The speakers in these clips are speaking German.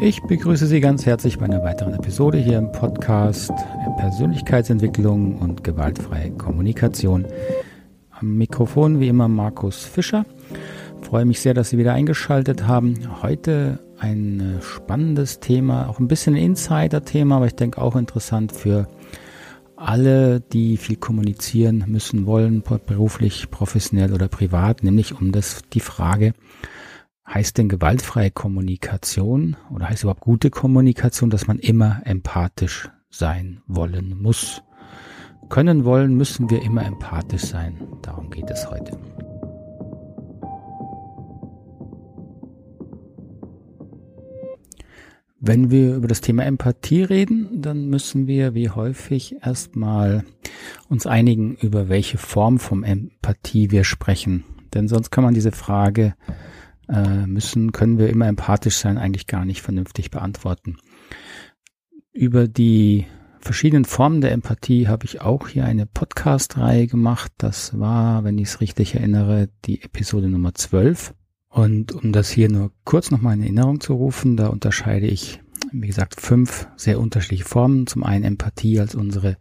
Ich begrüße Sie ganz herzlich bei einer weiteren Episode hier im Podcast Persönlichkeitsentwicklung und gewaltfreie Kommunikation. Am Mikrofon wie immer Markus Fischer. Freue mich sehr, dass Sie wieder eingeschaltet haben. Heute ein spannendes Thema, auch ein bisschen Insider-Thema, aber ich denke auch interessant für alle, die viel kommunizieren müssen wollen, beruflich, professionell oder privat, nämlich um das, die Frage, Heißt denn gewaltfreie Kommunikation oder heißt überhaupt gute Kommunikation, dass man immer empathisch sein wollen muss? Können wollen müssen wir immer empathisch sein. Darum geht es heute. Wenn wir über das Thema Empathie reden, dann müssen wir wie häufig erstmal uns einigen, über welche Form von Empathie wir sprechen. Denn sonst kann man diese Frage äh, müssen, können wir immer empathisch sein, eigentlich gar nicht vernünftig beantworten. Über die verschiedenen Formen der Empathie habe ich auch hier eine Podcast-Reihe gemacht. Das war, wenn ich es richtig erinnere, die Episode Nummer 12. Und um das hier nur kurz nochmal in Erinnerung zu rufen, da unterscheide ich, wie gesagt, fünf sehr unterschiedliche Formen. Zum einen Empathie als unsere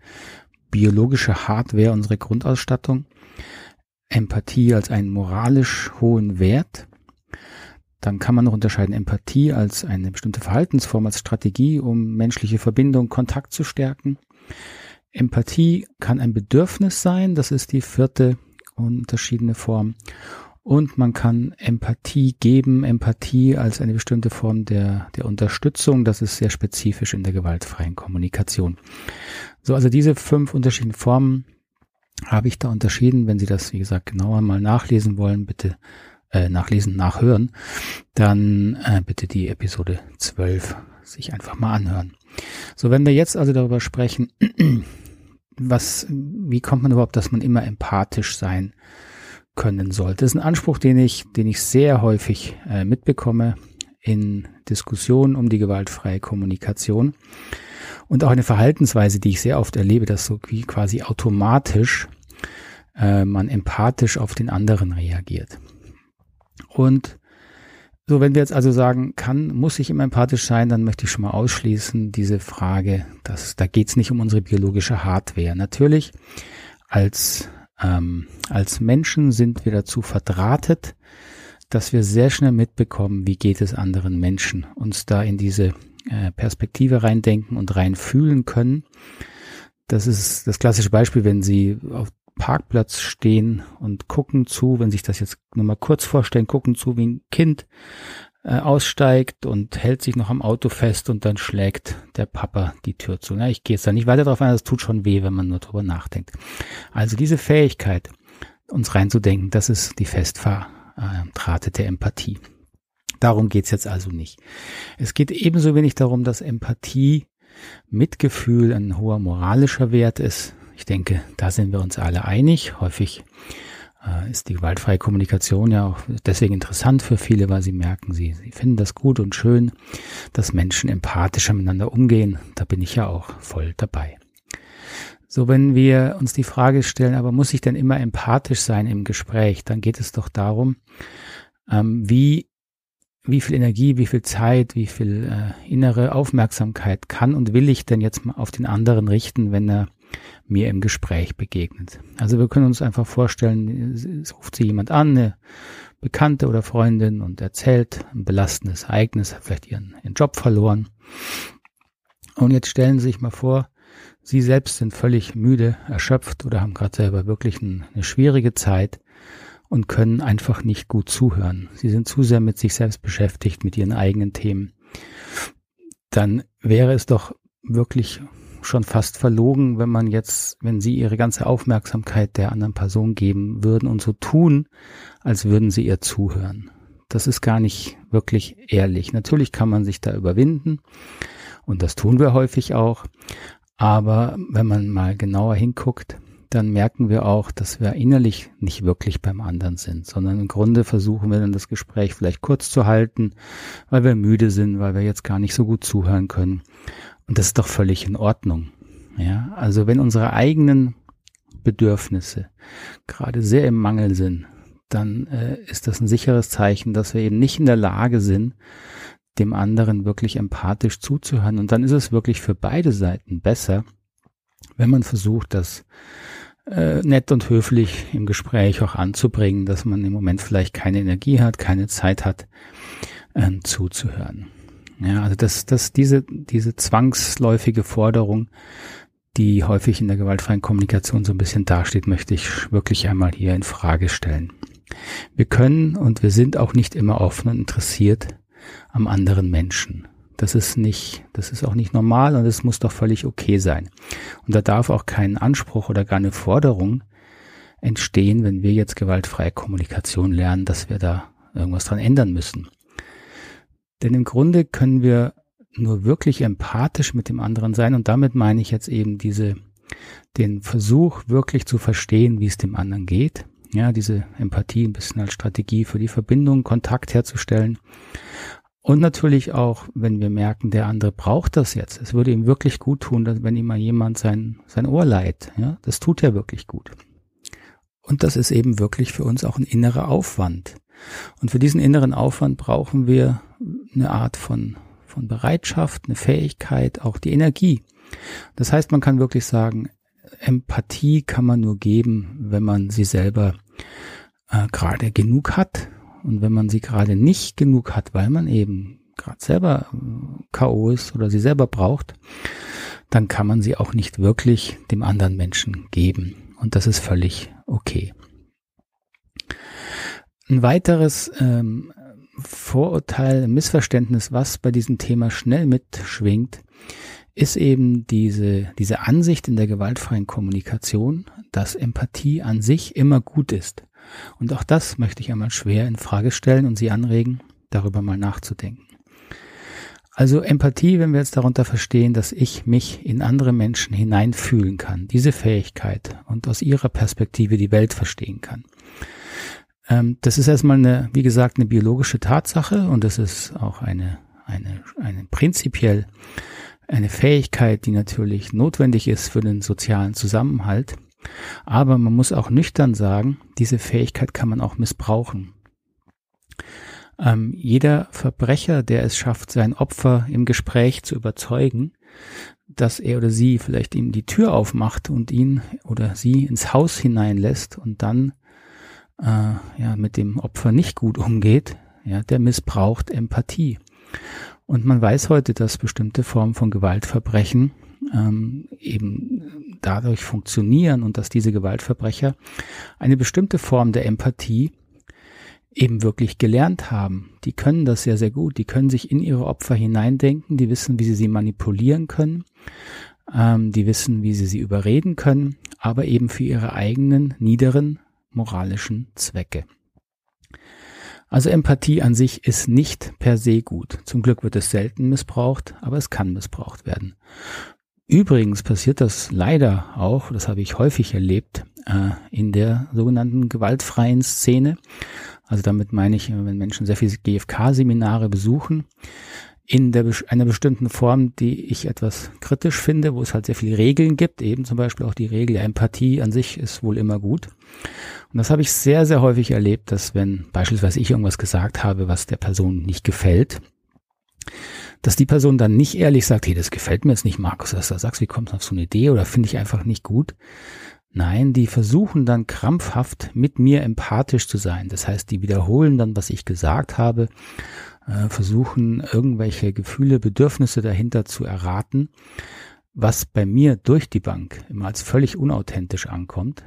biologische Hardware, unsere Grundausstattung. Empathie als einen moralisch hohen Wert. Dann kann man noch unterscheiden Empathie als eine bestimmte Verhaltensform, als Strategie, um menschliche Verbindung, Kontakt zu stärken. Empathie kann ein Bedürfnis sein, das ist die vierte unterschiedene Form. Und man kann Empathie geben, Empathie als eine bestimmte Form der, der Unterstützung, das ist sehr spezifisch in der gewaltfreien Kommunikation. So, also diese fünf unterschiedlichen Formen habe ich da unterschieden. Wenn Sie das, wie gesagt, genauer mal nachlesen wollen, bitte äh, nachlesen, nachhören, dann äh, bitte die Episode 12 sich einfach mal anhören. So, wenn wir jetzt also darüber sprechen, was, wie kommt man überhaupt, dass man immer empathisch sein können sollte? Das ist ein Anspruch, den ich, den ich sehr häufig äh, mitbekomme in Diskussionen um die gewaltfreie Kommunikation und auch eine Verhaltensweise, die ich sehr oft erlebe, dass so wie quasi automatisch äh, man empathisch auf den anderen reagiert. Und so, wenn wir jetzt also sagen, kann, muss ich immer empathisch sein, dann möchte ich schon mal ausschließen, diese Frage, dass da geht es nicht um unsere biologische Hardware. Natürlich, als, ähm, als Menschen sind wir dazu verdrahtet, dass wir sehr schnell mitbekommen, wie geht es anderen Menschen, uns da in diese äh, Perspektive reindenken und reinfühlen können. Das ist das klassische Beispiel, wenn Sie auf Parkplatz stehen und gucken zu, wenn sich das jetzt nur mal kurz vorstellen, gucken zu, wie ein Kind äh, aussteigt und hält sich noch am Auto fest und dann schlägt der Papa die Tür zu. Na, ich gehe jetzt da nicht weiter drauf ein, das tut schon weh, wenn man nur drüber nachdenkt. Also diese Fähigkeit, uns reinzudenken, das ist die festverdrahtete Empathie. Darum geht's jetzt also nicht. Es geht ebenso wenig darum, dass Empathie Mitgefühl ein hoher moralischer Wert ist. Ich denke, da sind wir uns alle einig. Häufig äh, ist die gewaltfreie Kommunikation ja auch deswegen interessant für viele, weil sie merken, sie, sie finden das gut und schön, dass Menschen empathischer miteinander umgehen. Da bin ich ja auch voll dabei. So, wenn wir uns die Frage stellen, aber muss ich denn immer empathisch sein im Gespräch, dann geht es doch darum, ähm, wie wie viel Energie, wie viel Zeit, wie viel äh, innere Aufmerksamkeit kann und will ich denn jetzt mal auf den anderen richten, wenn er mir im Gespräch begegnet. Also wir können uns einfach vorstellen, es ruft sie jemand an, eine Bekannte oder Freundin und erzählt ein belastendes Ereignis, hat vielleicht ihren, ihren Job verloren. Und jetzt stellen Sie sich mal vor, Sie selbst sind völlig müde, erschöpft oder haben gerade selber wirklich ein, eine schwierige Zeit und können einfach nicht gut zuhören. Sie sind zu sehr mit sich selbst beschäftigt, mit ihren eigenen Themen. Dann wäre es doch wirklich schon fast verlogen, wenn man jetzt, wenn sie ihre ganze Aufmerksamkeit der anderen Person geben würden und so tun, als würden sie ihr zuhören. Das ist gar nicht wirklich ehrlich. Natürlich kann man sich da überwinden und das tun wir häufig auch. Aber wenn man mal genauer hinguckt, dann merken wir auch, dass wir innerlich nicht wirklich beim anderen sind, sondern im Grunde versuchen wir dann das Gespräch vielleicht kurz zu halten, weil wir müde sind, weil wir jetzt gar nicht so gut zuhören können. Und das ist doch völlig in Ordnung. Ja, also wenn unsere eigenen Bedürfnisse gerade sehr im Mangel sind, dann äh, ist das ein sicheres Zeichen, dass wir eben nicht in der Lage sind, dem anderen wirklich empathisch zuzuhören. Und dann ist es wirklich für beide Seiten besser, wenn man versucht, das äh, nett und höflich im Gespräch auch anzubringen, dass man im Moment vielleicht keine Energie hat, keine Zeit hat, äh, zuzuhören. Ja, also das, das, diese, diese zwangsläufige Forderung, die häufig in der gewaltfreien Kommunikation so ein bisschen dasteht, möchte ich wirklich einmal hier in Frage stellen. Wir können und wir sind auch nicht immer offen und interessiert am anderen Menschen. Das ist nicht, das ist auch nicht normal und es muss doch völlig okay sein. Und da darf auch kein Anspruch oder gar eine Forderung entstehen, wenn wir jetzt gewaltfreie Kommunikation lernen, dass wir da irgendwas dran ändern müssen. Denn im Grunde können wir nur wirklich empathisch mit dem anderen sein und damit meine ich jetzt eben diese, den Versuch wirklich zu verstehen, wie es dem anderen geht. Ja, diese Empathie ein bisschen als Strategie für die Verbindung, Kontakt herzustellen. Und natürlich auch, wenn wir merken, der andere braucht das jetzt. Es würde ihm wirklich gut tun, wenn ihm mal jemand sein, sein Ohr leiht. Ja, das tut ja wirklich gut. Und das ist eben wirklich für uns auch ein innerer Aufwand. Und für diesen inneren Aufwand brauchen wir eine Art von, von Bereitschaft, eine Fähigkeit, auch die Energie. Das heißt, man kann wirklich sagen, Empathie kann man nur geben, wenn man sie selber äh, gerade genug hat. Und wenn man sie gerade nicht genug hat, weil man eben gerade selber äh, K.O. ist oder sie selber braucht, dann kann man sie auch nicht wirklich dem anderen Menschen geben. Und das ist völlig okay. Ein weiteres ähm, Vorurteil, Missverständnis, was bei diesem Thema schnell mitschwingt, ist eben diese, diese Ansicht in der gewaltfreien Kommunikation, dass Empathie an sich immer gut ist. Und auch das möchte ich einmal schwer in Frage stellen und Sie anregen, darüber mal nachzudenken. Also Empathie, wenn wir jetzt darunter verstehen, dass ich mich in andere Menschen hineinfühlen kann, diese Fähigkeit und aus ihrer Perspektive die Welt verstehen kann. Ähm, das ist erstmal eine, wie gesagt, eine biologische Tatsache und das ist auch eine, eine, eine prinzipiell eine Fähigkeit, die natürlich notwendig ist für den sozialen Zusammenhalt. Aber man muss auch nüchtern sagen, diese Fähigkeit kann man auch missbrauchen. Ähm, jeder Verbrecher, der es schafft, sein Opfer im Gespräch zu überzeugen, dass er oder sie vielleicht ihm die Tür aufmacht und ihn oder sie ins Haus hineinlässt und dann äh, ja mit dem Opfer nicht gut umgeht, ja, der missbraucht Empathie. Und man weiß heute, dass bestimmte Formen von Gewaltverbrechen ähm, eben dadurch funktionieren und dass diese Gewaltverbrecher eine bestimmte Form der Empathie eben wirklich gelernt haben. Die können das sehr, sehr gut. Die können sich in ihre Opfer hineindenken. Die wissen, wie sie sie manipulieren können. Ähm, die wissen, wie sie sie überreden können, aber eben für ihre eigenen niederen moralischen Zwecke. Also Empathie an sich ist nicht per se gut. Zum Glück wird es selten missbraucht, aber es kann missbraucht werden. Übrigens passiert das leider auch, das habe ich häufig erlebt, äh, in der sogenannten gewaltfreien Szene. Also damit meine ich, wenn Menschen sehr viele GFK-Seminare besuchen, in der, einer bestimmten Form, die ich etwas kritisch finde, wo es halt sehr viele Regeln gibt, eben zum Beispiel auch die Regel der Empathie an sich ist wohl immer gut. Und das habe ich sehr, sehr häufig erlebt, dass wenn beispielsweise ich irgendwas gesagt habe, was der Person nicht gefällt, dass die Person dann nicht ehrlich sagt, hey, das gefällt mir jetzt nicht, Markus, was du sagst, wie kommst du auf so eine Idee oder finde ich einfach nicht gut. Nein, die versuchen dann krampfhaft mit mir empathisch zu sein. Das heißt, die wiederholen dann, was ich gesagt habe äh, versuchen, irgendwelche Gefühle, Bedürfnisse dahinter zu erraten, was bei mir durch die Bank immer als völlig unauthentisch ankommt,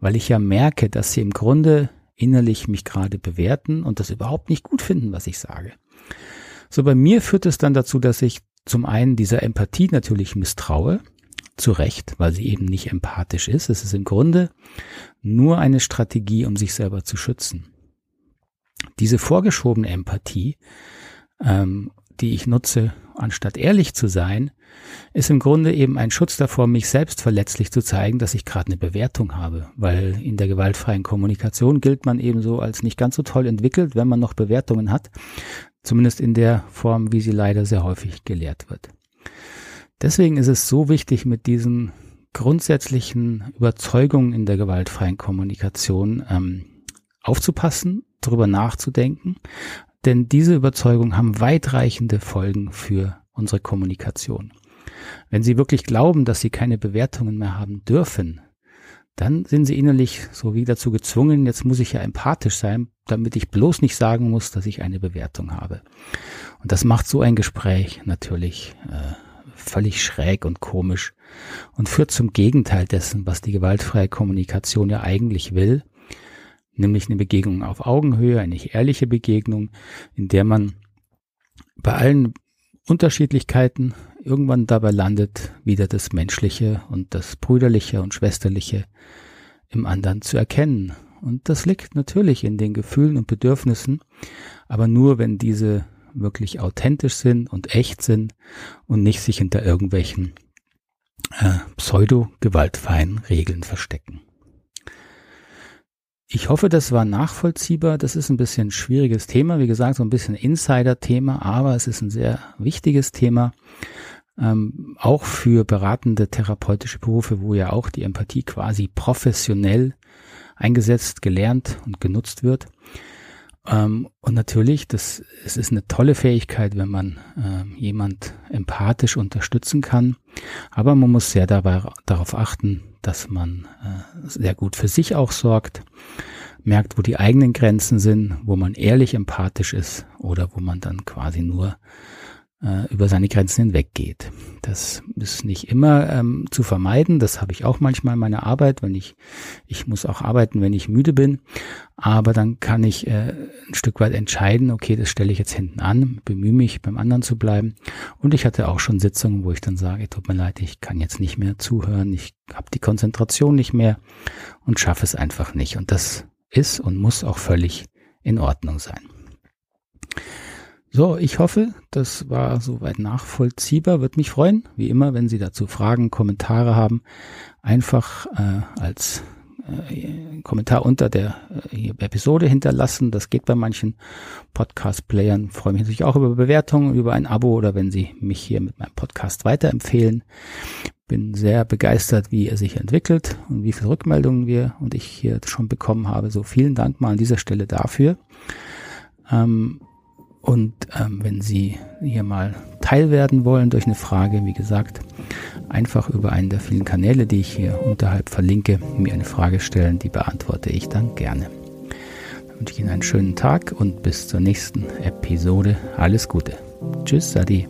weil ich ja merke, dass sie im Grunde innerlich mich gerade bewerten und das überhaupt nicht gut finden, was ich sage. So bei mir führt es dann dazu, dass ich zum einen dieser Empathie natürlich misstraue, zu Recht, weil sie eben nicht empathisch ist. Es ist im Grunde nur eine Strategie, um sich selber zu schützen. Diese vorgeschobene Empathie, ähm, die ich nutze, anstatt ehrlich zu sein, ist im Grunde eben ein Schutz davor, mich selbst verletzlich zu zeigen, dass ich gerade eine Bewertung habe. Weil in der gewaltfreien Kommunikation gilt man eben so als nicht ganz so toll entwickelt, wenn man noch Bewertungen hat. Zumindest in der Form, wie sie leider sehr häufig gelehrt wird. Deswegen ist es so wichtig, mit diesen grundsätzlichen Überzeugungen in der gewaltfreien Kommunikation ähm, aufzupassen, darüber nachzudenken, Denn diese Überzeugungen haben weitreichende Folgen für unsere Kommunikation. Wenn Sie wirklich glauben, dass Sie keine Bewertungen mehr haben dürfen, dann sind Sie innerlich so wie dazu gezwungen, jetzt muss ich ja empathisch sein, damit ich bloß nicht sagen muss, dass ich eine Bewertung habe. Und das macht so ein Gespräch natürlich äh, völlig schräg und komisch und führt zum Gegenteil dessen, was die gewaltfreie Kommunikation ja eigentlich will, nämlich eine Begegnung auf Augenhöhe, eine ehrliche Begegnung, in der man bei allen Unterschiedlichkeiten irgendwann dabei landet, wieder das Menschliche und das Brüderliche und Schwesterliche im anderen zu erkennen. Und das liegt natürlich in den Gefühlen und Bedürfnissen, aber nur wenn diese wirklich authentisch sind und echt sind und nicht sich hinter irgendwelchen äh, pseudo-gewaltfreien Regeln verstecken. Ich hoffe, das war nachvollziehbar. Das ist ein bisschen ein schwieriges Thema. Wie gesagt, so ein bisschen Insider-Thema, aber es ist ein sehr wichtiges Thema. Ähm, auch für beratende therapeutische Berufe, wo ja auch die Empathie quasi professionell eingesetzt, gelernt und genutzt wird. Ähm, und natürlich, das, es ist eine tolle Fähigkeit, wenn man äh, jemand empathisch unterstützen kann. Aber man muss sehr dabei darauf achten, dass man äh, sehr gut für sich auch sorgt, merkt, wo die eigenen Grenzen sind, wo man ehrlich empathisch ist oder wo man dann quasi nur über seine Grenzen hinweggeht. Das ist nicht immer ähm, zu vermeiden. Das habe ich auch manchmal in meiner Arbeit, wenn ich, ich muss auch arbeiten, wenn ich müde bin. Aber dann kann ich äh, ein Stück weit entscheiden, okay, das stelle ich jetzt hinten an, bemühe mich, beim anderen zu bleiben. Und ich hatte auch schon Sitzungen, wo ich dann sage, tut mir leid, ich kann jetzt nicht mehr zuhören, ich habe die Konzentration nicht mehr und schaffe es einfach nicht. Und das ist und muss auch völlig in Ordnung sein. So, ich hoffe, das war soweit nachvollziehbar. Würde mich freuen, wie immer, wenn Sie dazu Fragen, Kommentare haben, einfach äh, als äh, Kommentar unter der äh, Episode hinterlassen. Das geht bei manchen Podcast-Playern. Freue mich natürlich auch über Bewertungen, über ein Abo oder wenn Sie mich hier mit meinem Podcast weiterempfehlen. Bin sehr begeistert, wie er sich entwickelt und wie viele Rückmeldungen wir und ich hier schon bekommen habe. So vielen Dank mal an dieser Stelle dafür. Ähm, und ähm, wenn Sie hier mal teil werden wollen durch eine Frage, wie gesagt, einfach über einen der vielen Kanäle, die ich hier unterhalb verlinke, mir eine Frage stellen, die beantworte ich dann gerne. Dann wünsche ich Ihnen einen schönen Tag und bis zur nächsten Episode. Alles Gute. Tschüss, Sadi.